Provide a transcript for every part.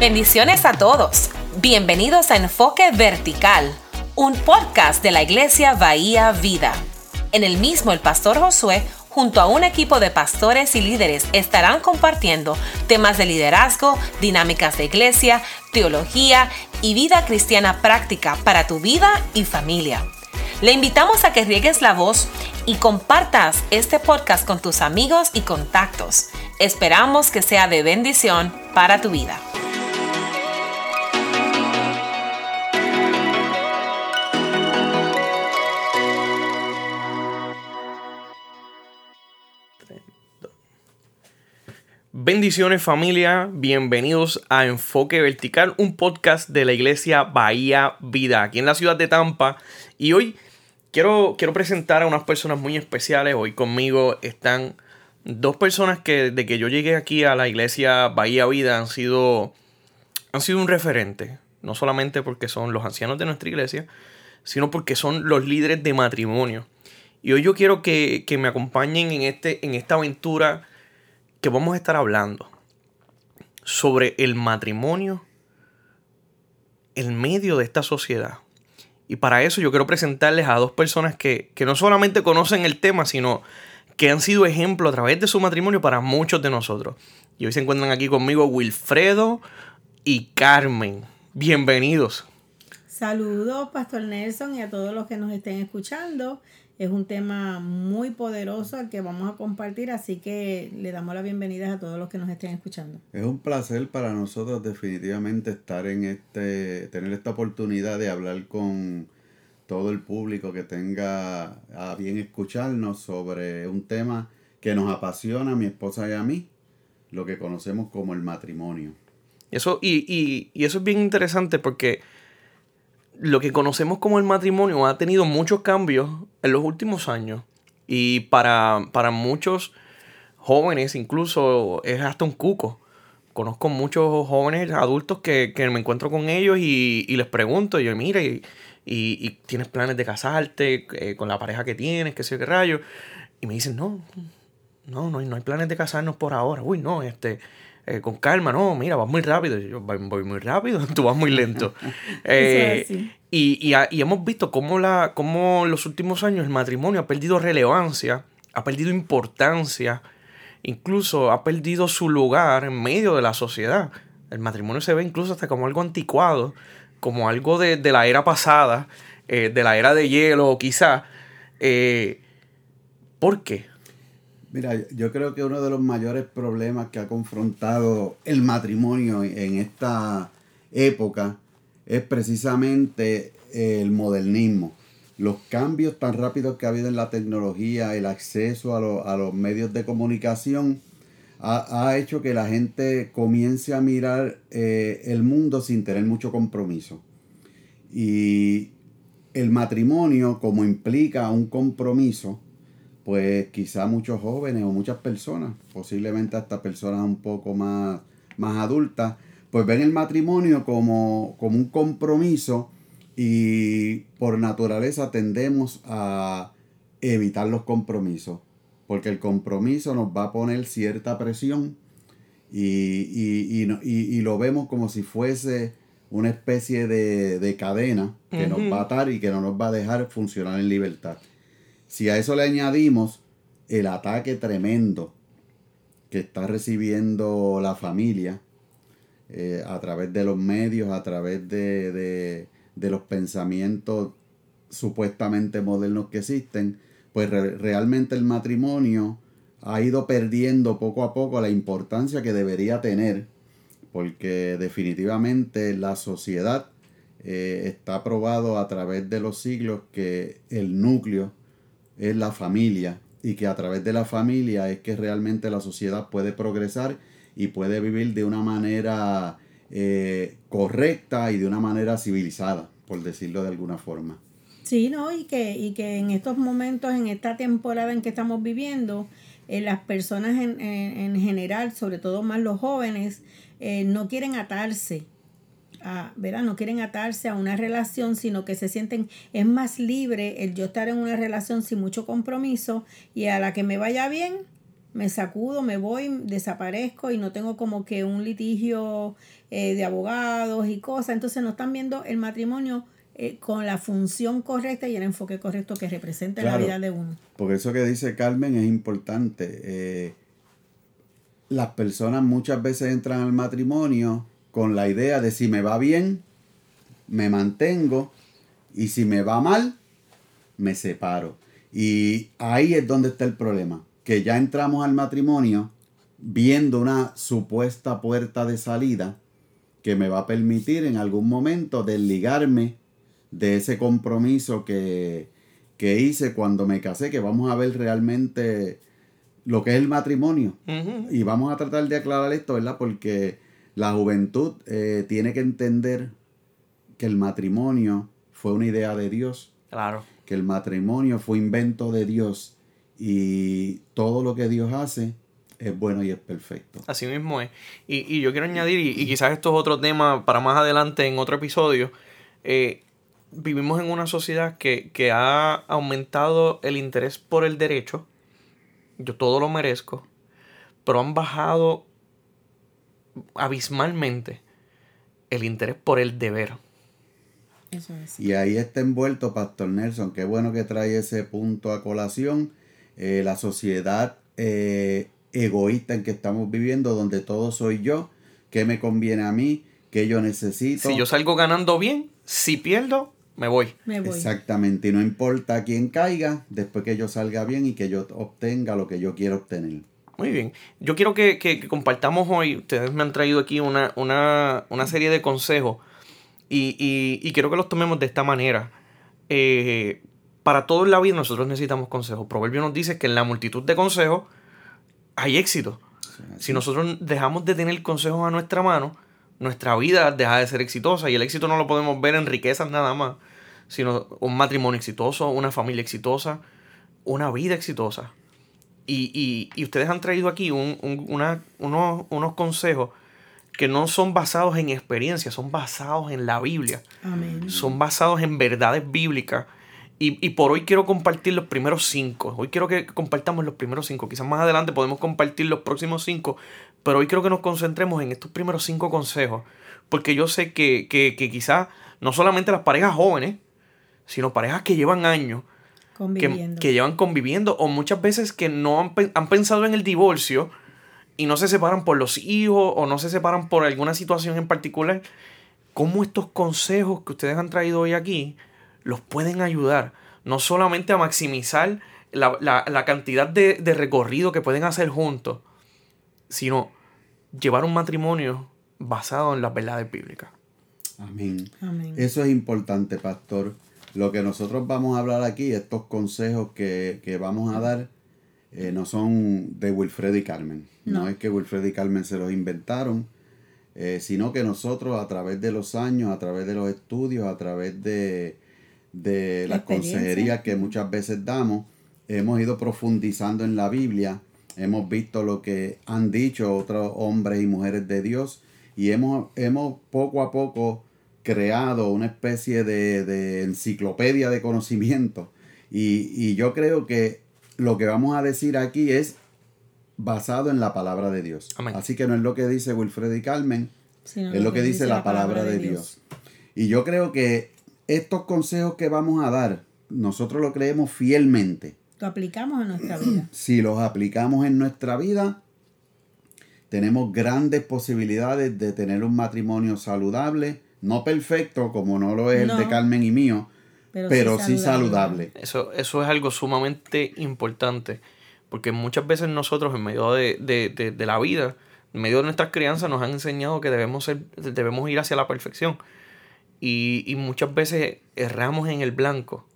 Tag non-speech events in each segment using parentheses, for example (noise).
Bendiciones a todos. Bienvenidos a Enfoque Vertical, un podcast de la Iglesia Bahía Vida. En el mismo el pastor Josué junto a un equipo de pastores y líderes estarán compartiendo temas de liderazgo, dinámicas de iglesia, teología y vida cristiana práctica para tu vida y familia. Le invitamos a que riegues la voz y compartas este podcast con tus amigos y contactos. Esperamos que sea de bendición para tu vida. Bendiciones familia, bienvenidos a Enfoque Vertical, un podcast de la iglesia Bahía Vida, aquí en la ciudad de Tampa. Y hoy quiero, quiero presentar a unas personas muy especiales. Hoy conmigo están dos personas que desde que yo llegué aquí a la iglesia Bahía Vida han sido, han sido un referente. No solamente porque son los ancianos de nuestra iglesia, sino porque son los líderes de matrimonio. Y hoy yo quiero que, que me acompañen en, este, en esta aventura que vamos a estar hablando sobre el matrimonio en medio de esta sociedad. Y para eso yo quiero presentarles a dos personas que, no solamente conocen el tema, sino que han sido ejemplo a través de su matrimonio para muchos de nosotros. Y hoy se encuentran aquí conmigo Wilfredo y Carmen. Bienvenidos. Saludos, Pastor Nelson, y a todos los que nos estén escuchando. Es un tema muy poderoso al que vamos a compartir, así que le damos la bienvenida a todos los que nos estén escuchando. Es un placer para nosotros definitivamente estar en este, tener esta oportunidad de hablar con todo el público que tenga a bien escucharnos sobre un tema que nos apasiona a mi esposa y a mí, lo que conocemos como el matrimonio. Eso, y, y, y eso es bien interesante porque lo que conocemos como el matrimonio ha tenido muchos cambios en los últimos años. Y para, muchos jóvenes incluso es hasta un cuco. Conozco muchos jóvenes adultos que, me encuentro con ellos y, les pregunto, yo, mira, y, y, tienes planes de casarte eh, con la pareja que tienes, qué sé qué rayo. Y me dicen, no, no, no no hay planes de casarnos por ahora. Uy, no, este, eh, con calma, no, mira, vas muy rápido. yo voy, muy rápido, (laughs) tú vas muy lento. Eh, y, hemos visto cómo, la, cómo en los últimos años el matrimonio ha perdido relevancia, ha perdido importancia, incluso ha perdido su lugar en medio de la sociedad. El matrimonio se ve incluso hasta como algo anticuado, como algo de, la era pasada, eh, de la era de hielo, quizá. ¿Por qué? Mira, yo creo que uno de los mayores problemas que ha confrontado el matrimonio en esta época es precisamente el modernismo. Los cambios tan rápidos que ha habido en la tecnología, el acceso a, los medios de comunicación, ha, hecho que la gente comience a mirar eh, el mundo sin tener mucho compromiso. Y el matrimonio, como implica un compromiso, pues quizá muchos jóvenes o muchas personas, posiblemente hasta personas un poco más, más adultas, pues ven el matrimonio como, como un compromiso y por naturaleza tendemos a evitar los compromisos, porque el compromiso nos va a poner cierta presión y, lo vemos como si fuese una especie de, cadena que nos va a atar y que no nos va a dejar funcionar en libertad. Si a eso le añadimos el ataque tremendo que está recibiendo la familia eh, a través de los medios, a través de, los pensamientos supuestamente modernos que existen, pues realmente el matrimonio ha ido perdiendo poco a poco la importancia que debería tener, porque definitivamente la sociedad eh, está probado a través de los siglos que el núcleo es la familia y que a través de la familia es que realmente la sociedad puede progresar y puede vivir de una manera eh, correcta y de una manera civilizada, por decirlo de alguna forma. Sí, ¿no? Y que, y que en estos momentos, en esta temporada en que estamos viviendo, eh, las personas en, en, general, sobre todo más los jóvenes, eh, no quieren atarse a, No quieren atarse a una relación, sino que se sienten, es más libre el yo estar en una relación sin mucho compromiso y a la que me vaya bien, me sacudo, me voy, desaparezco y no tengo como que un litigio eh, de abogados y cosas. Entonces no están viendo el matrimonio eh, con la función correcta y el enfoque correcto que representa en la vida de uno. Porque eso que dice Carmen es importante. Eh, las personas muchas veces entran al matrimonio con la idea de si me va bien, me mantengo y si me va mal, me separo. Y ahí es donde está el problema, que ya entramos al matrimonio viendo una supuesta puerta de salida que me va a permitir en algún momento desligarme de ese compromiso que, que hice cuando me casé, que vamos a ver realmente lo que es el matrimonio. Y vamos a tratar de aclarar esto, ¿verdad? Porque la juventud eh, tiene que entender que el matrimonio fue una idea de Dios. Claro. Que el matrimonio fue invento de Dios. Y todo lo que Dios hace es bueno y es perfecto. Así mismo es. Y, yo quiero añadir, y, quizás esto es otro tema para más adelante en otro episodio, eh, vivimos en una sociedad que, que, ha aumentado el interés por el derecho. Yo todo lo merezco. Pero han bajado abismalmente el interés por el deber. Eso es. Y ahí está envuelto Pastor Nelson. Qué bueno que trae ese punto a colación. Eh, la sociedad eh, egoísta en que estamos viviendo, donde todo soy yo, qué me conviene a mí, qué yo necesito. Si yo salgo ganando bien, si pierdo, me voy. Exactamente, y no importa quién caiga, después que yo salga bien y que yo obtenga lo que yo quiero obtener. Muy bien. Yo quiero que, compartamos hoy, ustedes me han traído aquí una, una, serie de consejos y, quiero que los tomemos de esta manera. Eh, para todo en la vida nosotros necesitamos consejos. Proverbio nos dice que en la multitud de consejos hay éxito. Si nosotros dejamos de tener consejos a nuestra mano, nuestra vida deja de ser exitosa y el éxito no lo podemos ver en riquezas nada más, sino un matrimonio exitoso, una familia exitosa, una vida exitosa. Y, ustedes han traído aquí unos, unos, consejos que no son basados en experiencia, son basados en la Biblia. Son basados en verdades bíblicas y, por hoy quiero compartir los primeros cinco. Hoy quiero que compartamos los primeros cinco. Quizás más adelante podemos compartir los próximos cinco. Pero hoy quiero que nos concentremos en estos primeros cinco consejos. Porque yo sé que, que, quizás no solamente las parejas jóvenes, sino parejas que llevan años. Que, llevan conviviendo. O muchas veces que no han, han pensado en el divorcio y no se separan por los hijos o no se separan por alguna situación en particular. ¿Cómo estos consejos que ustedes han traído hoy aquí los pueden ayudar no solamente a maximizar la, cantidad de, recorrido que pueden hacer juntos, sino llevar un matrimonio basado en las verdades bíblicas. Amén. Eso es importante, pastor. Lo que nosotros vamos a hablar aquí, estos consejos que, vamos a dar, eh, no son de Wilfred y Carmen. No. es que Wilfred y Carmen se los inventaron, eh, sino que nosotros a través de los años, a través de los estudios, a través de, de las consejerías que muchas veces damos, hemos ido profundizando en la Biblia, hemos visto lo que han dicho otros hombres y mujeres de Dios y hemos, hemos poco a poco creado una especie de, enciclopedia de conocimiento y, yo creo que lo que vamos a decir aquí es basado en la palabra de Dios. Así que no es lo que dice Wilfred y Carmen, es lo que, dice la palabra, de, Dios. Y yo creo que estos consejos que vamos a dar, nosotros lo creemos fielmente. Lo aplicamos en nuestra vida. (clears throat) Si los aplicamos en nuestra vida, tenemos grandes posibilidades de tener un matrimonio saludable, no perfecto como no lo es el de Carmen y mío, pero, sí, saludable. Eso, eso es algo sumamente importante, porque muchas veces nosotros en medio de, la vida, en medio de nuestras crianzas, nos han enseñado que debemos, ser, debemos ir hacia la perfección. Y, muchas veces erramos en el blanco,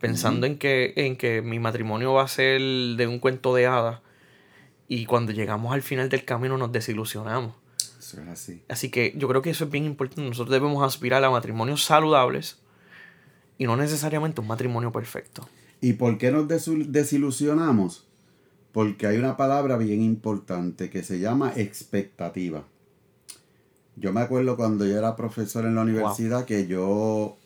pensando en, que, en que mi matrimonio va a ser de un cuento de hadas. Y cuando llegamos al final del camino nos desilusionamos. Eso es así. Así que yo creo que eso es bien importante. Nosotros debemos aspirar a matrimonios saludables y no necesariamente un matrimonio perfecto. ¿Y por qué nos desilusionamos? Porque hay una palabra bien importante que se llama expectativa. Yo me acuerdo cuando yo era profesor en la universidad que yo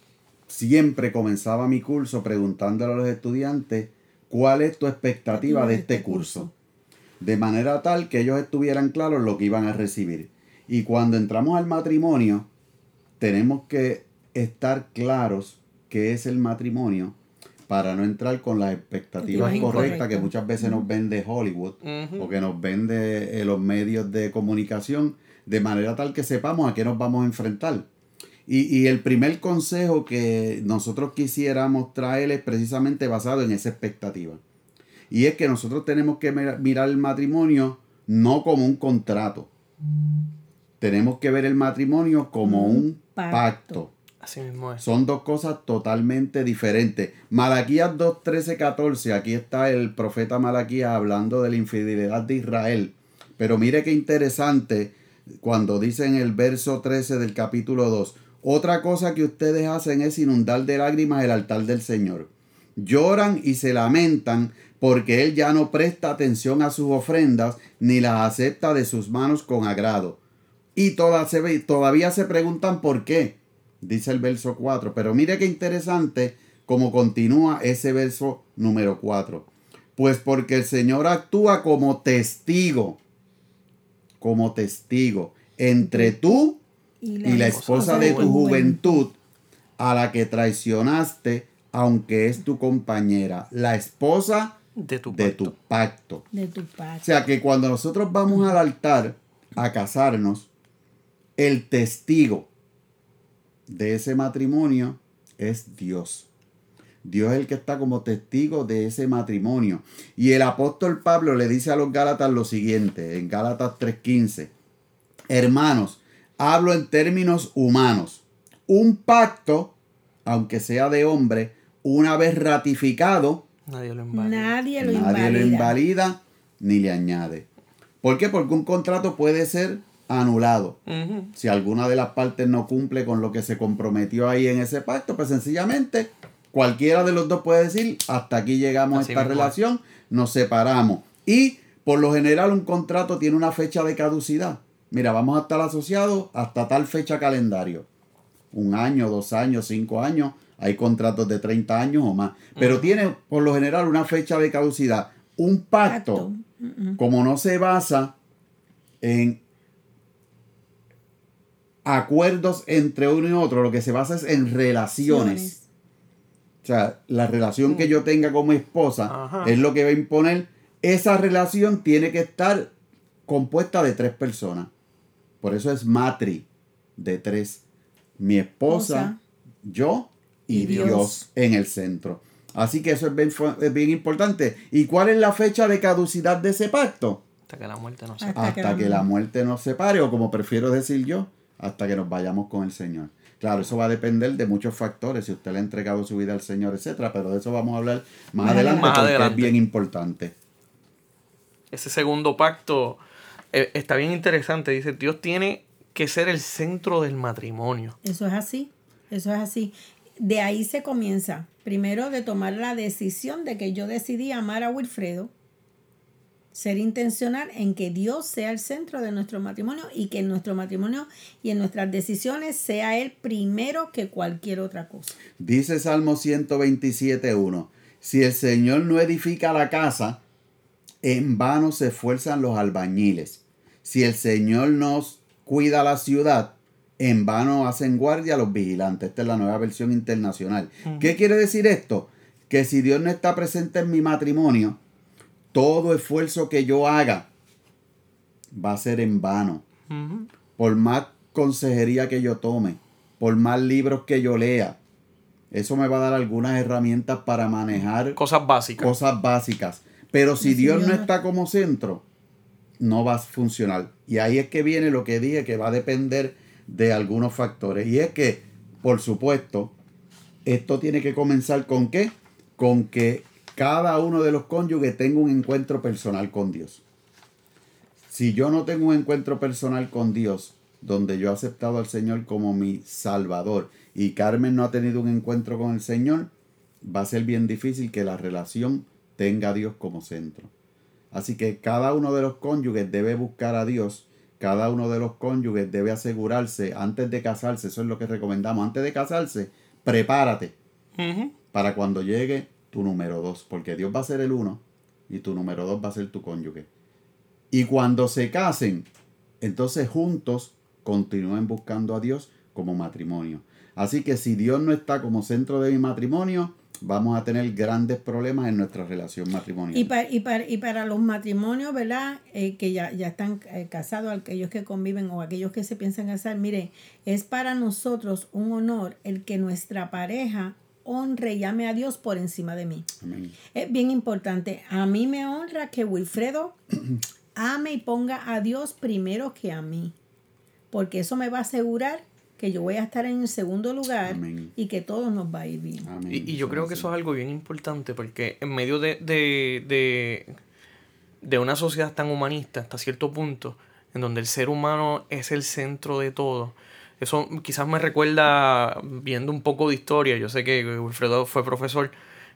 siempre comenzaba mi curso preguntándole a los estudiantes cuál es tu expectativa de este, este curso. de manera tal que ellos estuvieran claros lo que iban a recibir. Y cuando entramos al matrimonio, tenemos que estar claros qué es el matrimonio para no entrar con las expectativas correctas que muchas veces nos vende Hollywood o que nos vende eh, los medios de comunicación, de manera tal que sepamos a qué nos vamos a enfrentar. Y, y el primer consejo que nosotros quisiéramos traer es precisamente basado en esa expectativa. Y es que nosotros tenemos que mira- mirar el matrimonio no como un contrato. Tenemos que ver el matrimonio como Un un pacto. pacto. Así mismo es. Son dos cosas totalmente diferentes. Malaquías 2, 13, 14. Aquí está el profeta Malaquías hablando de la infidelidad de Israel. Pero mire qué interesante cuando dice en el verso 13 del capítulo 2. Otra cosa que ustedes hacen es inundar de lágrimas el altar del Señor. Lloran y se lamentan porque Él ya no presta atención a sus ofrendas ni las acepta de sus manos con agrado. Y toda- se ve- todavía se preguntan por qué, dice el verso 4. Pero mire qué interesante cómo continúa ese verso número 4. Pues porque el Señor actúa como testigo, como testigo, entre tú y la esposa de tu juventud, a la que traicionaste, aunque es tu compañera, la esposa De tu de pacto. tu pacto. De tu O pacto. sea que cuando nosotros vamos al altar a casarnos, el testigo de ese matrimonio es Dios. Dios es el que está como testigo de ese matrimonio. Y el apóstol Pablo le dice a los Gálatas lo siguiente, en Gálatas 3:15, hermanos, hablo en términos humanos. Un pacto, aunque sea de hombre, una vez ratificado, Nadie lo invalida. Nadie lo Nadie invalida. lo invalida ni le añade. ¿Por qué? Porque un contrato puede ser anulado. Si alguna de las partes no cumple con lo que se comprometió ahí en ese pacto, pues sencillamente cualquiera de los dos puede decir, hasta aquí llegamos Así a esta relación, nos separamos. Y por lo general un contrato tiene una fecha de caducidad. Mira, vamos a estar asociados hasta tal fecha calendario. Un año, dos años, cinco años. Hay contratos de 30 años o más. Pero tiene por lo general una fecha de caducidad. Un pacto, Pacto. como no se basa en acuerdos entre uno y otro, lo que se basa es en relaciones. O sea, la relación que yo tenga como esposa Ajá. es lo que va a imponer. Esa relación tiene que estar compuesta de tres personas. Por eso es matri, de tres. Mi esposa, Esposa. yo y, Y Dios. Dios. en el centro. Así que eso es bien, fu- es bien importante. ¿Y cuál es la fecha de caducidad de ese pacto? Hasta que la muerte no se Hasta que la que la muerte- muerte nos separe, o como prefiero decir yo, hasta que nos vayamos con el Señor. Claro, eso va a depender de muchos factores, si usted le ha entregado su vida al Señor, etcétera, pero de eso vamos a hablar más, Más adelante, porque Más adelante. es bien importante. Ese segundo pacto eh, está bien interesante. Dice, Dios tiene que ser el centro del matrimonio. Eso es así, eso es así. De ahí se comienza. Primero de tomar la decisión de que yo decidí amar a Wilfredo, ser intencional en que Dios sea el centro de nuestro matrimonio y que en nuestro matrimonio y en nuestras decisiones sea Él primero que cualquier otra cosa. Dice Salmo 127.1, si el Señor no edifica la casa, en vano se esfuerzan los albañiles. Si el Señor nos cuida la ciudad, en vano hacen guardia los vigilantes. Esta es la nueva versión internacional. ¿Qué quiere decir esto? Que si Dios no está presente en mi matrimonio, todo esfuerzo que yo haga va a ser en vano por más consejería que yo tome, por más libros que yo lea, eso me va a dar algunas herramientas para manejar Cosas básicas. cosas básicas. Pero si Dios no- está como centro, no va a funcionar. Y ahí es que viene lo que dije, que va a depender de algunos factores. Y es que, por supuesto, esto tiene que comenzar con qué? Con que cada uno de los cónyuges tenga un encuentro personal con Dios. Si yo no tengo un encuentro personal con Dios, donde yo he aceptado al Señor como mi Salvador, y Carmen no ha tenido un encuentro con el Señor, va a ser bien difícil que la relación tenga a Dios como centro. Así que cada uno de los cónyuges debe buscar a Dios, cada uno de los cónyuges debe asegurarse antes de casarse, eso es lo que recomendamos, antes de casarse, prepárate para cuando llegue tu número dos, porque Dios va a ser el uno y tu número dos va a ser tu cónyuge. Y cuando se casen, entonces juntos continúen buscando a Dios como matrimonio. Así que si Dios no está como centro de mi matrimonio, vamos a tener grandes problemas en nuestra relación matrimonial. Y para, y para, y para los matrimonios, ¿verdad? Eh, que ya, ya están eh, casados, aquellos que conviven o aquellos que se piensan casar, mire, es para nosotros un honor el que nuestra pareja honre y llame a Dios por encima de mí. Amén. Es bien importante. A mí me honra que Wilfredo (clears throat) ame y ponga a Dios primero que a mí. Porque eso me va a asegurar que yo voy a estar en el segundo lugar Amén. y que todo nos va a ir bien. Amén. Y, y yo creo que eso es algo bien importante porque en medio de, de, de, de una sociedad tan humanista hasta cierto punto, en donde el ser humano es el centro de todo, eso quizás me recuerda viendo un poco de historia, yo sé que Wilfredo fue profesor,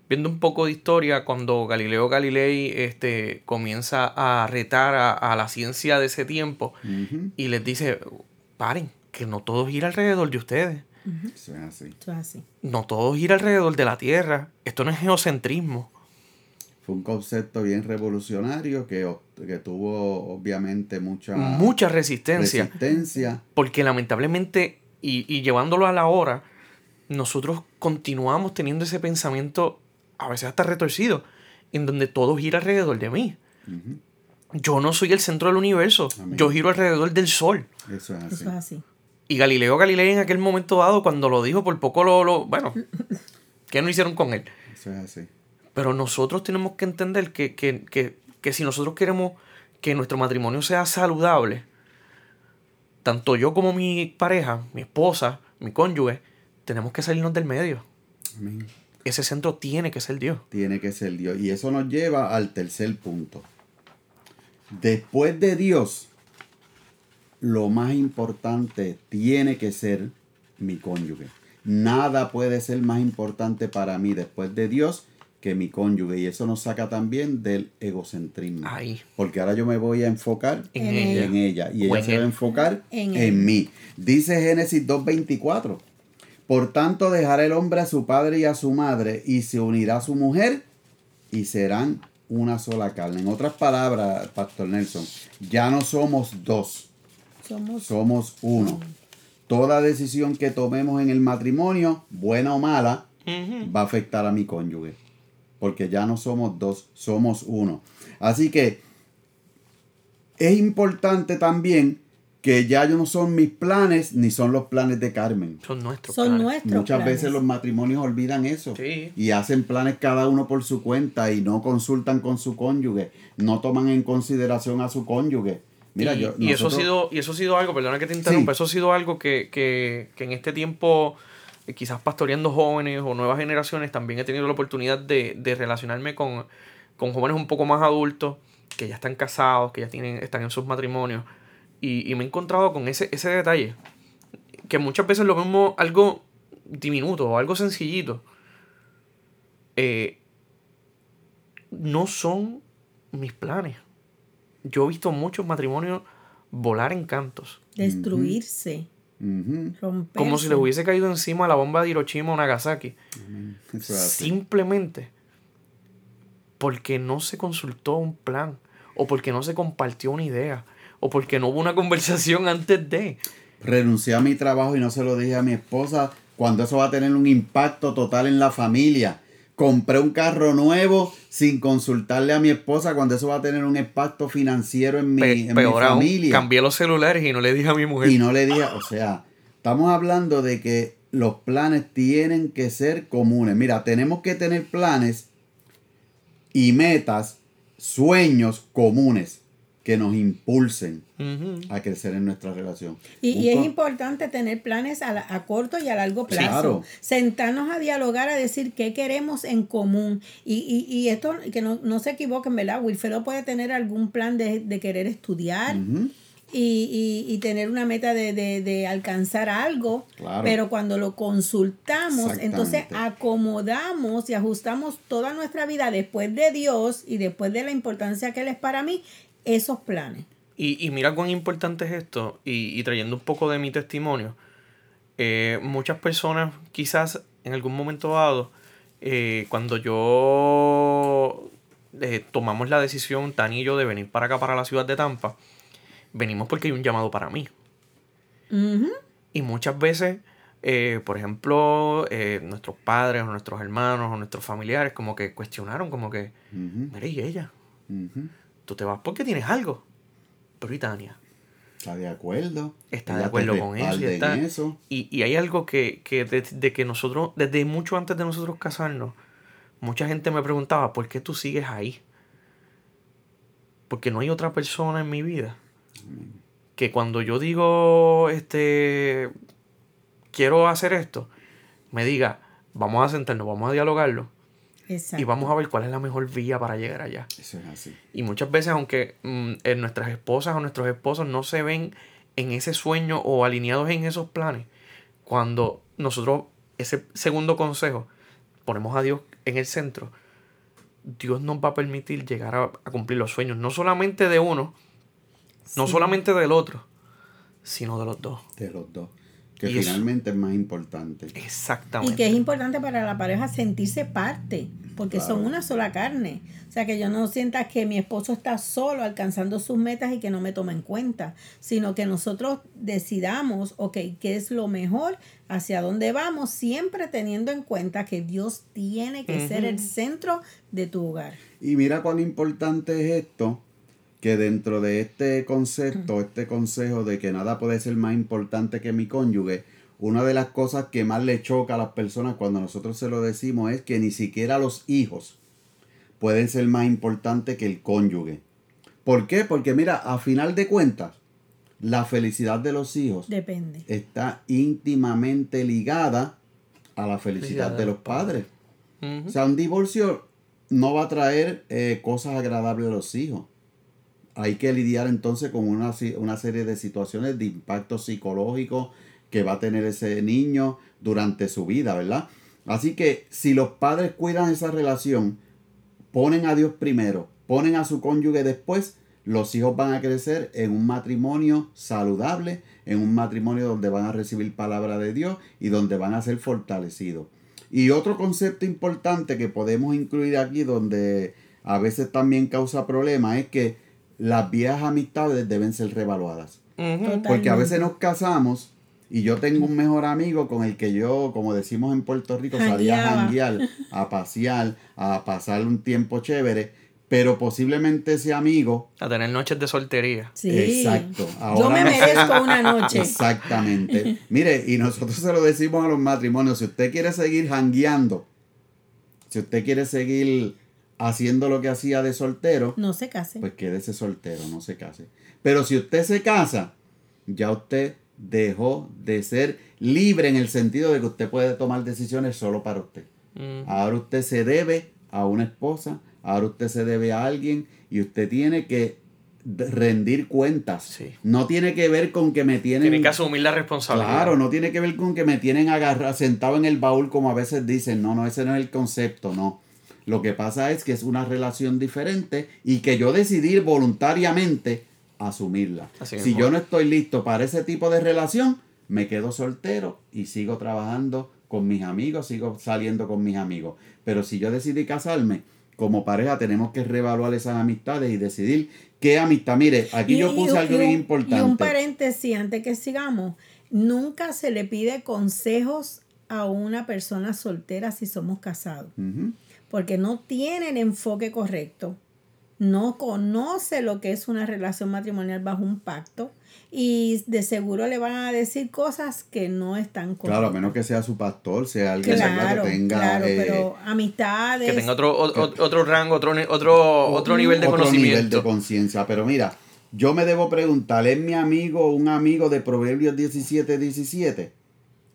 viendo un poco de historia cuando Galileo Galilei este, comienza a retar a, a la ciencia de ese tiempo y les dice, paren, que no todo gira alrededor de ustedes. Eso es así. Eso es así. No todo gira alrededor de la Tierra. Esto no es geocentrismo. Fue un concepto bien revolucionario que, que tuvo obviamente mucha Mucha resistencia. resistencia. Porque lamentablemente, y, y llevándolo a la hora, nosotros continuamos teniendo ese pensamiento, a veces hasta retorcido, en donde todo gira alrededor de mí. Yo no soy el centro del universo. Amén. Yo giro alrededor del sol. Eso es así. Eso es así. Y Galileo Galilei en aquel momento dado, cuando lo dijo, por poco lo... lo bueno, (laughs) ¿qué no hicieron con él? Eso es así. Pero nosotros tenemos que entender que, que, que, que si nosotros queremos que nuestro matrimonio sea saludable, tanto yo como mi pareja, mi esposa, mi cónyuge, tenemos que salirnos del medio. Amén. Ese centro tiene que ser Dios. Tiene que ser Dios. Y eso nos lleva al tercer punto. Después de Dios, lo más importante tiene que ser mi cónyuge. Nada puede ser más importante para mí después de Dios que mi cónyuge. Y eso nos saca también del egocentrismo. Porque ahora yo me voy a enfocar en, En ella. en ella y O ella en se va a enfocar En mí. Dice Génesis 2.24. Por tanto dejará el hombre a su padre y a su madre y se unirá a su mujer y serán una sola carne. En otras palabras, Pastor Nelson, ya no somos dos, Somos somos uno. Toda decisión que tomemos en el matrimonio, buena o mala, va a afectar a mi cónyuge. Porque ya no somos dos, somos uno. Así que es importante también que ya no son mis planes ni son los planes de Carmen. Son nuestros. son planes. nuestros Muchas planes. veces los matrimonios olvidan eso Sí. y hacen planes cada uno por su cuenta y no consultan con su cónyuge, no toman en consideración a su cónyuge. Mira, y, yo, y eso ha sido y eso ha sido algo perdona que te interrumpa Sí. eso ha sido algo que, que, que en este tiempo quizás pastoreando jóvenes o nuevas generaciones también he tenido la oportunidad de, de relacionarme con, con jóvenes un poco más adultos que ya están casados que ya tienen están en sus matrimonios. Y, y me he encontrado con ese, ese detalle que muchas veces lo vemos algo diminuto o algo sencillito. Eh, no son mis planes. Yo he visto muchos matrimonios volar en cantos. Destruirse, Como si les hubiese caído encima la bomba de Hiroshima o Nagasaki. Simplemente porque no se consultó un plan. O porque no se compartió una idea. O porque no hubo una (laughs) conversación antes de. renuncié a mi trabajo y no se lo dije a mi esposa cuando eso va a tener un impacto total en la familia. Compré un carro nuevo sin consultarle a mi esposa cuando eso va a tener un impacto financiero en mi, Pe- en mi aún, familia. cambié los celulares y no le dije a mi mujer. Y no le dije, o sea, estamos hablando de que los planes tienen que ser comunes. Mira, tenemos que tener planes y metas, sueños comunes que nos impulsen a crecer en nuestra relación. Y, es importante tener planes a, la- a corto y a largo plazo. Claro. Sentarnos a dialogar, a decir qué queremos en común. Y, y, y esto, que no, no se equivoquen, ¿verdad? Wilfredo puede tener algún plan de, de querer estudiar y, y- y tener una meta de, de- de alcanzar algo. Claro. Pero cuando lo consultamos, entonces acomodamos y ajustamos toda nuestra vida después de Dios y después de la importancia que Él es para mí, esos planes. Y, y mira cuán importante es esto, y, y trayendo un poco de mi testimonio, eh, muchas personas quizás en algún momento dado, eh, cuando yo eh, tomamos la decisión, Tani y yo, de venir para acá, para la ciudad de Tampa, venimos porque hay un llamado para mí. Y muchas veces, eh, por ejemplo, eh, nuestros padres o nuestros hermanos o nuestros familiares como que cuestionaron, como que, mira, y ella, tú te vas porque tienes algo. Pero y Tania. Está de acuerdo. Está de acuerdo con eso. Y, Y, hay algo que, que de, que nosotros, desde mucho antes de nosotros casarnos, mucha gente me preguntaba, ¿por qué tú sigues ahí? Porque no hay otra persona en mi vida que cuando yo digo, este, quiero hacer esto, me diga, vamos a sentarnos, vamos a dialogarlo y vamos a ver cuál es la mejor vía para llegar allá. Eso es así. Y muchas veces, aunque mm, nuestras esposas o nuestros esposos no se ven en ese sueño o alineados en esos planes, cuando nosotros, ese segundo consejo, ponemos a Dios en el centro, Dios nos va a permitir llegar a, cumplir los sueños, no solamente de uno, no solamente del otro, sino de los dos. De los dos que finalmente es más importante. Exactamente. Y que es importante para la pareja sentirse parte, porque son una sola carne. O sea, que yo no sienta que mi esposo está solo alcanzando sus metas y que no me toma en cuenta, sino que nosotros decidamos, ok, qué es lo mejor, hacia dónde vamos, siempre teniendo en cuenta que Dios tiene que ser el centro de tu hogar. Y mira cuán importante es esto, que dentro de este concepto, este consejo de que nada puede ser más importante que mi cónyuge, una de las cosas que más le choca a las personas cuando nosotros se lo decimos es que ni siquiera los hijos pueden ser más importantes que el cónyuge. ¿Por qué? Porque mira, a final de cuentas, la felicidad de los hijos Depende. está íntimamente ligada a la felicidad, de los padres. O sea, un divorcio no va a traer eh, cosas agradables a los hijos hay que lidiar entonces con una, una serie de situaciones de impacto psicológico que va a tener ese niño durante su vida, ¿verdad? Así que si los padres cuidan esa relación, ponen a Dios primero, ponen a su cónyuge después, los hijos van a crecer en un matrimonio saludable, en un matrimonio donde van a recibir palabra de Dios y donde van a ser fortalecidos. Y otro concepto importante que podemos incluir aquí, donde a veces también causa problemas, es que las viejas amistades deben ser revaluadas. Porque a veces nos casamos y yo tengo un mejor amigo con el que yo, como decimos en Puerto Rico, salía a janguear, a pasear, a pasar un tiempo chévere, pero posiblemente ese amigo... A tener noches de soltería. Sí. Exacto. yo me merezco una noche. Exactamente. Mire, y nosotros se lo decimos a los matrimonios, si usted quiere seguir jangueando, si usted quiere seguir haciendo lo que hacía de soltero, no se case. Pues quédese soltero, no se case. Pero si usted se casa, ya usted dejó de ser libre en el sentido de que usted puede tomar decisiones solo para usted. Ahora usted se debe a una esposa, ahora usted se debe a alguien y usted tiene que rendir cuentas. No tiene que ver con que me tienen... Tiene que asumir la responsabilidad. Claro, no tiene que ver con que me tienen agarrado, sentado en el baúl como a veces dicen. No, no, ese no es el concepto, no. Lo que pasa es que es una relación diferente y que yo decidí voluntariamente asumirla. si yo no estoy listo para ese tipo de relación, me quedo soltero y sigo trabajando con mis amigos, sigo saliendo con mis amigos. Pero si yo decidí casarme, como pareja tenemos que reevaluar esas amistades y decidir qué amistad. Mire, aquí yo puse algo bien importante. Y un paréntesis antes que sigamos, nunca se le pide consejos a una persona soltera si somos casados porque no tiene el enfoque correcto, no conoce lo que es una relación matrimonial bajo un pacto y de seguro le van a decir cosas que no están correctas. Claro, a menos que sea su pastor, sea alguien que tenga... Claro, eh, pero amistades... Que tenga otro, otro, rango, otro, otro, otro nivel de otro conocimiento. nivel de conciencia. Pero mira, yo me debo preguntar, ¿es mi amigo un amigo de Proverbios 17, 17?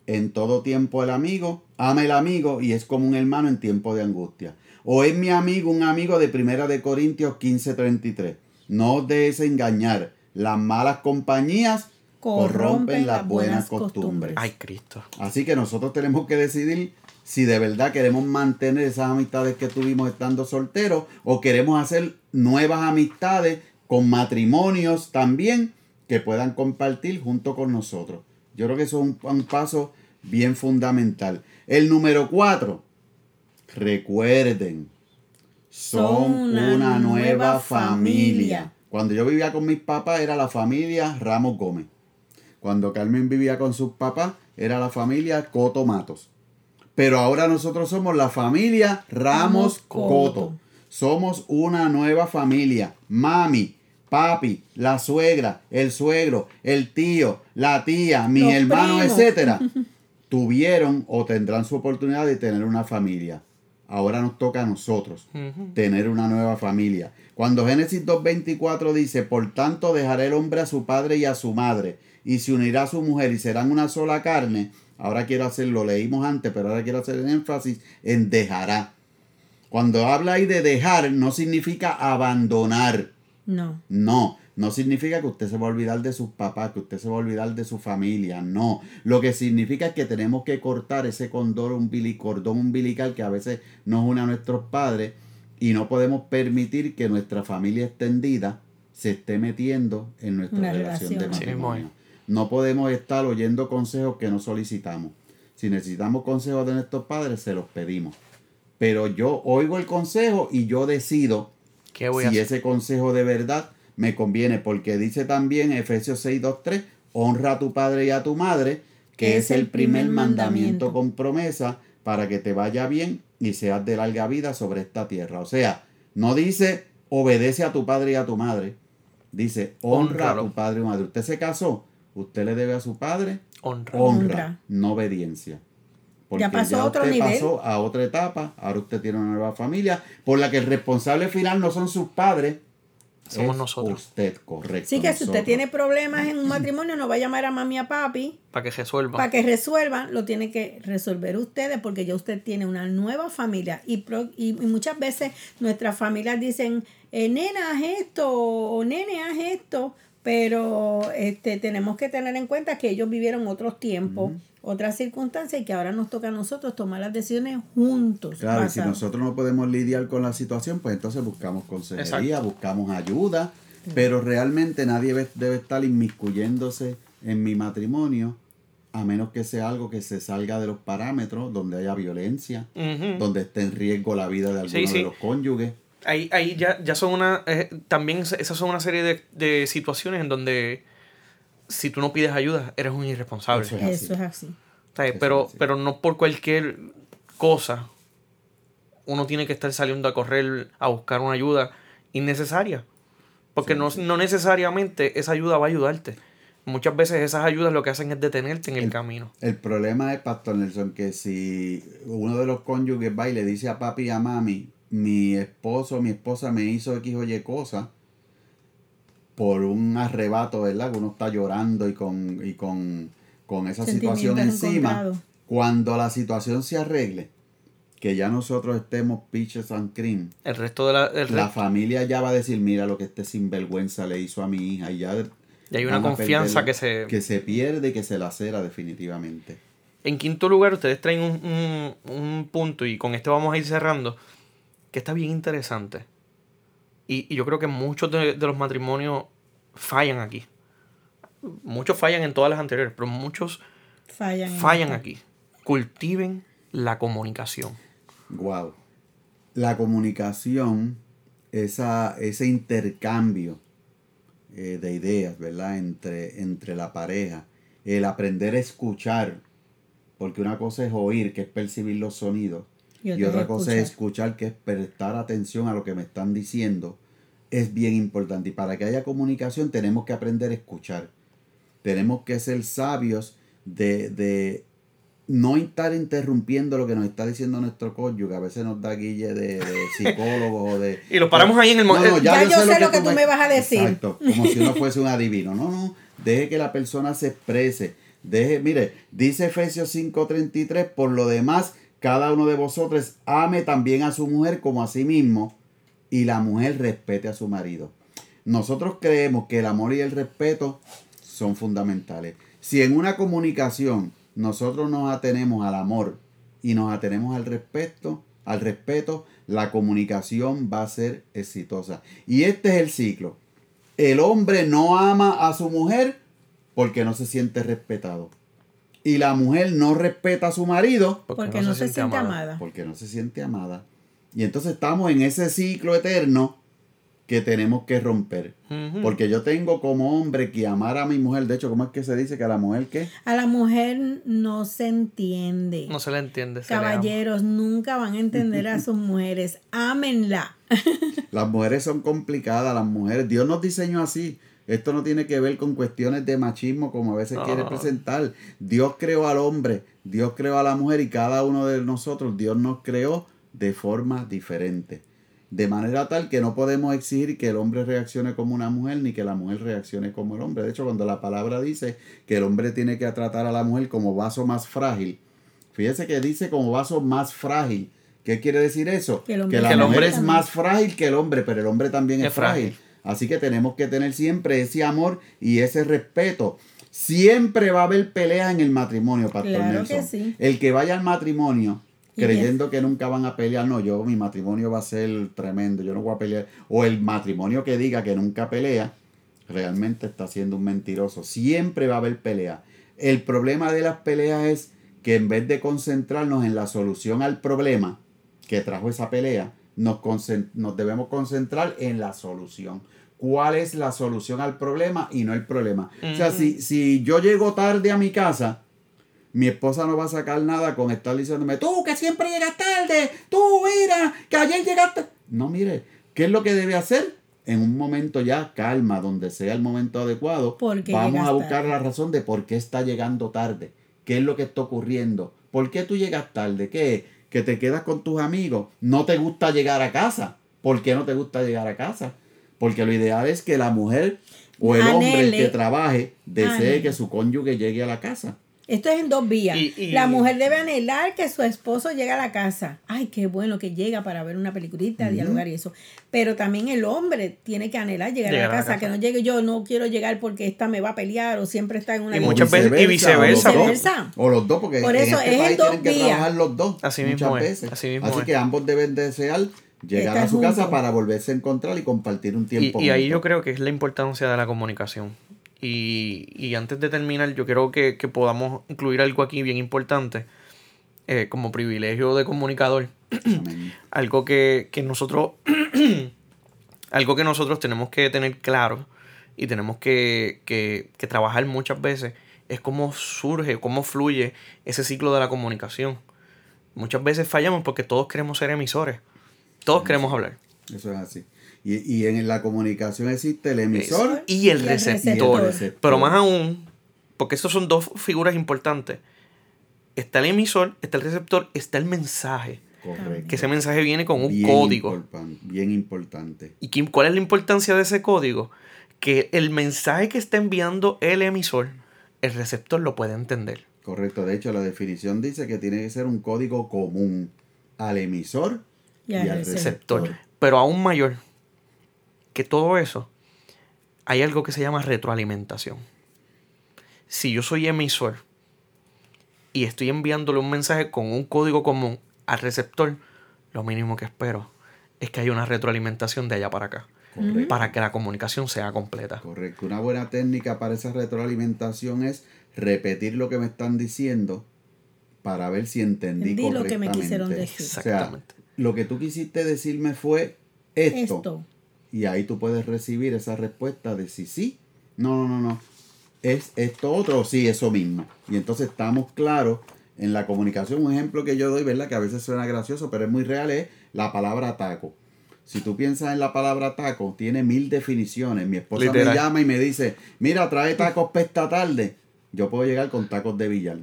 En todo tiempo el amigo, ama el amigo y es como un hermano en tiempo de angustia. O es mi amigo un amigo de Primera de Corintios 15:33. No os dejes engañar. Las malas compañías corrompen, las buenas costumbres. Ay, Cristo. Así que nosotros tenemos que decidir si de verdad queremos mantener esas amistades que tuvimos estando solteros o queremos hacer nuevas amistades con matrimonios también que puedan compartir junto con nosotros. Yo creo que eso es un, paso bien fundamental. El número cuatro, recuerden, son una, nueva familia. Cuando yo vivía con mis papás era la familia Ramos Gómez. Cuando Carmen vivía con sus papás era la familia Coto Matos. Pero ahora nosotros somos la familia Ramos Coto. Somos una nueva familia. Mami, papi, la suegra, el suegro, el tío, la tía, mi hermano, etcétera, (laughs) tuvieron o tendrán su oportunidad de tener una familia. Ahora nos toca a nosotros tener una nueva familia. Cuando Génesis 2.24 dice, por tanto dejará el hombre a su padre y a su madre, y se unirá a su mujer y serán una sola carne, ahora quiero hacerlo, leímos antes, pero ahora quiero hacer el énfasis en dejará. Cuando habla ahí de dejar, no significa abandonar. No. No, no significa que usted se va a olvidar de sus papás, que usted se va a olvidar de su familia, no. Lo que significa es que tenemos que cortar ese condor cordón umbilical que a veces nos une a nuestros padres y no podemos permitir que nuestra familia extendida se esté metiendo en nuestra relación, de matrimonio. No podemos estar oyendo consejos que no solicitamos. Si necesitamos consejos de nuestros padres, se los pedimos. Pero yo oigo el consejo y yo decido si ese consejo de verdad me conviene, porque dice también Efesios 6, 2, 3, honra a tu padre y a tu madre, que es, el primer mandamiento con promesa para que te vaya bien y seas de larga vida sobre esta tierra. O sea, no dice obedece a tu padre y a tu madre, dice honra a tu padre y madre. Usted se casó, usted le debe a su padre honra, honra. no obediencia. Porque ya pasó a otro nivel. pasó a otra etapa, ahora usted tiene una nueva familia, por la que el responsable final no son sus padres, somos nosotros. Usted, correcto. Sí, que si usted tiene problemas en un matrimonio, no va a llamar a mami a papi. Para que resuelvan. Para que resuelvan, lo tiene que resolver ustedes porque ya usted tiene una nueva familia. Y, y, muchas veces nuestras familias dicen, eh, nena, haz esto, o nene, haz esto. Pero este, tenemos que tener en cuenta que ellos vivieron otros tiempos otras circunstancias y que ahora nos toca a nosotros tomar las decisiones juntos. Claro, y si nosotros no podemos lidiar con la situación, pues entonces buscamos consejería, buscamos ayuda, pero realmente nadie debe estar inmiscuyéndose en mi matrimonio a menos que sea algo que se salga de los parámetros, donde haya violencia, donde esté en riesgo la vida de alguno de los cónyuges. Ahí, ahí ya, ya son una, eh, también esas son una serie de, de situaciones en donde si tú no pides ayuda, eres un irresponsable. Eso es así. pero, pero no por cualquier cosa uno tiene que estar saliendo a correr a buscar una ayuda innecesaria. Porque no, no, necesariamente esa ayuda va a ayudarte. Muchas veces esas ayudas lo que hacen es detenerte en el, camino. El problema es, Pastor Nelson, que si uno de los cónyuges va y le dice a papi y a mami, mi esposo, mi esposa me hizo X o Y cosa, por un arrebato, ¿verdad? Que uno está llorando y con, y con, esa situación encima. Cuando la situación se arregle, que ya nosotros estemos pitches and cream. El resto de la... la familia ya va a decir, mira lo que este sinvergüenza le hizo a mi hija. Y ya... Y hay una confianza que se... Que se pierde y que se lacera definitivamente. En quinto lugar, ustedes traen un, un, punto, y con esto vamos a ir cerrando, que está bien interesante. Y, yo creo que muchos de, los matrimonios fallan aquí. Muchos fallan en todas las anteriores, pero muchos fallan, fallan aquí. Cultiven la comunicación. Wow. La comunicación, esa, ese intercambio eh, de ideas, ¿verdad? Entre, entre la pareja. El aprender a escuchar, porque una cosa es oír, que es percibir los sonidos, y otra, cosa es escuchar, que es prestar atención a lo que me están diciendo es bien importante. Y para que haya comunicación tenemos que aprender a escuchar. Tenemos que ser sabios de, de no estar interrumpiendo lo que nos está diciendo nuestro cónyuge. A veces nos da guille de, de (laughs) psicólogos o de... Y lo paramos ahí en el momento. ya, yo, sé, lo que, tú me vas a decir. Exacto, como si uno fuese un adivino. No, no, deje que la persona se exprese. Deje, mire, dice Efesios 5:33, por lo demás, cada uno de vosotros ame también a su mujer como a sí mismo y la mujer respete a su marido. Nosotros creemos que el amor y el respeto son fundamentales. Si en una comunicación nosotros nos atenemos al amor y nos atenemos al respeto, al respeto, la comunicación va a ser exitosa. Y este es el ciclo. El hombre no ama a su mujer porque no se siente respetado. Y la mujer no respeta a su marido porque, no, se, siente amada. Porque no se siente amada. Y entonces estamos en ese ciclo eterno que tenemos que romper. Porque yo tengo como hombre que amar a mi mujer. De hecho, ¿cómo es que se dice que a la mujer qué? A la mujer no se entiende. No se le entiende. se le ama. Caballeros, nunca van a entender a sus (laughs) mujeres. Ámenla. (laughs) Las mujeres son complicadas, las mujeres. Dios nos diseñó así. Esto no tiene que ver con cuestiones de machismo como a veces No. quiere presentar. Dios creó al hombre, Dios creó a la mujer y cada uno de nosotros, Dios nos creó de forma diferente. De manera tal que no podemos exigir que el hombre reaccione como una mujer ni que la mujer reaccione como el hombre. De hecho, cuando la palabra dice que el hombre tiene que tratar a la mujer como vaso más frágil, fíjese que dice como vaso más frágil. ¿Qué quiere decir eso? Que el hombre la Que el mujer hombre es también. más frágil que el hombre, pero el hombre también es, Es frágil. frágil. Así que tenemos que tener siempre ese amor y ese respeto. Siempre va a haber peleas en el matrimonio, Pastor Claro Nelson. que sí. El que vaya al matrimonio creyendo que nunca van a pelear, no, yo, mi matrimonio va a ser tremendo, yo no voy a pelear. O el matrimonio que diga que nunca pelea, realmente está siendo un mentiroso. Siempre va a haber pelea. El problema de las peleas es que en vez de concentrarnos en la solución al problema que trajo esa pelea, nos, nos debemos concentrar en la solución. ¿Cuál es la solución al problema y no el problema? O sea, si, si yo llego tarde a mi casa, mi esposa no va a sacar nada con estar diciéndome, tú que siempre llegas tarde, tú mira, que ayer llegaste. No, mire, ¿qué es lo que debe hacer? En un momento ya, calma, donde sea el momento adecuado, ¿Por qué vamos a buscar tarde? la razón de por qué está llegando tarde, qué es lo que está ocurriendo, por qué tú llegas tarde, qué, que te quedas con tus amigos, no te gusta llegar a casa, ¿por qué no te gusta llegar a casa? Porque lo ideal es que la mujer o el hombre que trabaje desee Anhele. que su cónyuge llegue a la casa. Esto es en dos vías. Y- y- La mujer debe anhelar que su esposo llegue a la casa. Ay, qué bueno que llega para ver una peliculita, dialogar y eso. Pero también el hombre tiene que anhelar llegar, Llegar a la casa, que no llegue yo, no quiero llegar porque esta me va a pelear o siempre está en una Y guerra. muchas veces- y viceversa, o los, Viceversa. dos, o los dos, porque Por en eso este es en país dos tienen que trabajar los dos Así muchas mismo es, veces. así mismo es. que ambos deben desear llegar a su casa para volverse a encontrar y compartir un Y, tiempo. y ahí juntos. yo creo que es la importancia de la comunicación. Y, y antes de terminar, yo creo que, que podamos incluir algo aquí bien importante, eh, como privilegio de comunicador. (clears throat) Algo que, que nosotros (clears throat) algo que nosotros tenemos que tener claro y tenemos que, que- que trabajar muchas veces es cómo surge, cómo fluye ese ciclo de la comunicación. Muchas veces fallamos porque todos queremos ser emisores. Todos queremos hablar. Eso es así. Y, y en la comunicación existe el emisor Y el Y el receptor. receptor. Pero más aún, porque estas son dos figuras importantes. Está el emisor, está el receptor, está el mensaje. Correcto. Que ese mensaje viene con un Bien código. importan- bien importante. ¿Y cuál es la importancia de ese código? Que el mensaje que está enviando el emisor, el receptor lo puede entender. Correcto. De hecho, la definición dice que tiene que ser un código común al emisor Y al receptor. receptor. Pero aún mayor que todo eso, hay algo que se llama retroalimentación. Si yo soy emisor y estoy enviándole un mensaje con un código común al receptor, lo mínimo que espero es que haya una retroalimentación de allá para acá. Correcto. Para que la comunicación sea completa. Correcto. Una buena técnica para esa retroalimentación es repetir lo que me están diciendo para ver si entendí Entendí lo que correctamente. me quisieron decir. O sea, Exactamente. Lo que tú quisiste decirme fue esto. Esto. Y ahí tú puedes recibir esa respuesta de si sí, no, no, no, no. Es esto otro o sí, eso mismo. Y entonces estamos claros en la comunicación. Un ejemplo que yo doy, ¿verdad? Que a veces suena gracioso, pero es muy real, es la palabra taco. Si tú piensas en la palabra taco, tiene mil definiciones. Mi esposa Literal. me llama y me dice, mira, trae tacos para esta tarde. Yo puedo llegar con tacos de billar.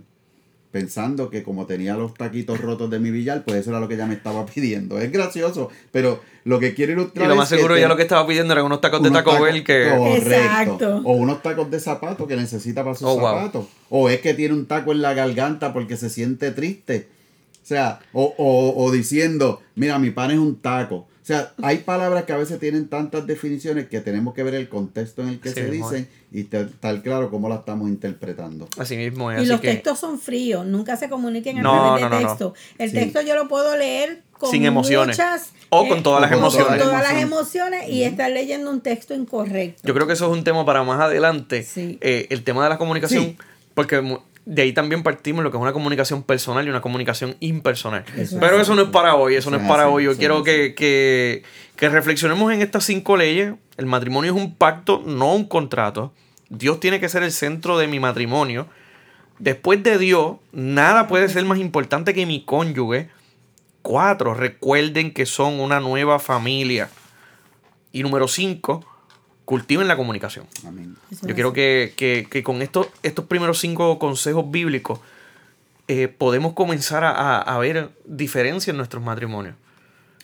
Pensando que como tenía los taquitos rotos de mi billar, pues eso era lo que ella me estaba (laughs) pidiendo. Es gracioso, pero lo que quiero Y ilustrar lo es más que seguro te- ya lo que estaba pidiendo eran unos tacos de unos Taco Bell que... Correcto. Exacto. O unos tacos de zapato que necesita para sus Oh, wow. O es que tiene un taco en la garganta porque se siente triste. O sea, o, o, o diciendo, mira, mi pan es un taco. O sea, hay palabras que a veces tienen tantas definiciones que tenemos que ver el contexto en el que Sí, se dicen y estar claro cómo la estamos interpretando. Así mismo es. Y así los que textos son fríos, nunca se comuniquen a No, través de no, no, no. texto. El Sí. texto yo lo puedo leer con Sin emociones. muchas, eh, O con todas las o emociones. Con todas las Emociones. y estar leyendo un texto incorrecto. yo creo que eso es un tema para más adelante. Sí. eh, el tema de la comunicación. Sí. Porque de ahí también partimos lo que es una comunicación personal y una comunicación impersonal. Pero eso no es para hoy, eso no es para hoy. Yo quiero que, que, que reflexionemos en estas cinco leyes. El matrimonio es un pacto, no un contrato. Dios tiene que ser el centro de mi matrimonio. Después de Dios, nada puede ser más importante que mi cónyuge. Cuatro, recuerden que son una nueva familia. Y número cinco, cultiven la comunicación. Amén. Yo quiero que, que- que con estos, estos primeros cinco consejos bíblicos eh, podemos comenzar a, a- ver diferencias en nuestros matrimonios.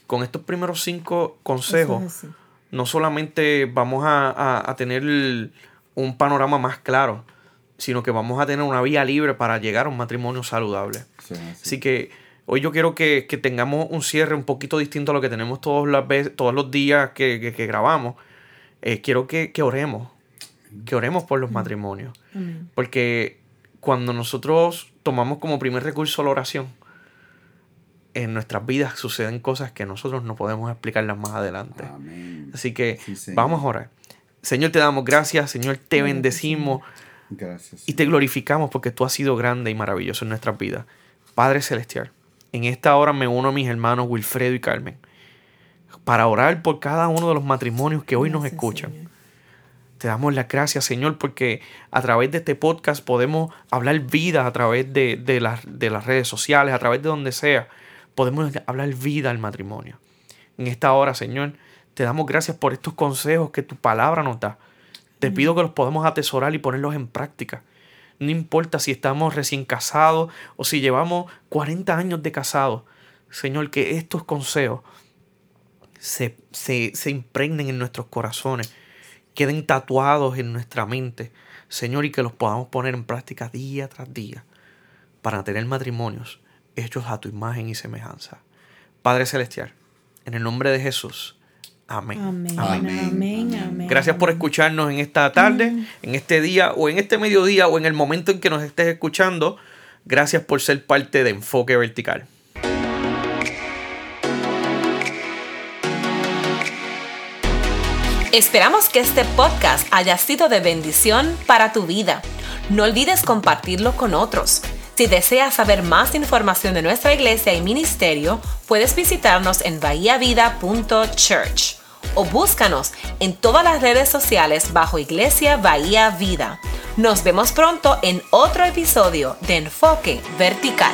Con estos primeros cinco consejos, es no solamente vamos a, a- a tener un panorama más claro, sino que vamos a tener una vía libre para llegar a un matrimonio saludable. Es así. Así que hoy yo quiero que, que tengamos un cierre un poquito distinto a lo que tenemos todos, las veces, todos los días que, que- que grabamos. Eh, quiero que, que oremos, que oremos por los matrimonios. Amén. Porque cuando nosotros tomamos como primer recurso la oración, en nuestras vidas suceden cosas que nosotros no podemos explicarlas más adelante. Amén. Así que Sí, vamos a orar. Señor, te damos gracias, Señor, te bendecimos Gracias. y te glorificamos porque tú has sido grande y maravilloso en nuestras vidas. Padre Celestial, en esta hora me uno a mis hermanos Wilfredo y Carmen para orar por cada uno de los matrimonios que hoy nos escuchan. Señor. Te damos las gracias, Señor, porque a través de este podcast podemos hablar vida a través de, de las, de las redes sociales, a través de donde sea. Podemos hablar vida al matrimonio. En esta hora, Señor, te damos gracias por estos consejos que tu palabra nos da. Te pido que los podamos atesorar y ponerlos en práctica. No importa si estamos recién casados o si llevamos 40 años de casados. Señor, que estos consejos se, se, se impregnen en nuestros corazones, queden tatuados en nuestra mente, Señor, y que los podamos poner en práctica día tras día para tener matrimonios hechos a tu imagen y semejanza. Padre Celestial, en el nombre de Jesús. Amén. Amén. Amén. Amén. Amén. Gracias por escucharnos en esta tarde, en este día o en este mediodía o en el momento en que nos estés escuchando. Gracias por ser parte de Enfoque Vertical. Esperamos que este podcast haya sido de bendición para tu vida. No olvides compartirlo con otros. Si deseas saber más información de nuestra iglesia y ministerio, puedes visitarnos en bahiavida.church o búscanos en todas las redes sociales bajo Iglesia Bahía Vida. Nos vemos pronto en otro episodio de Enfoque Vertical.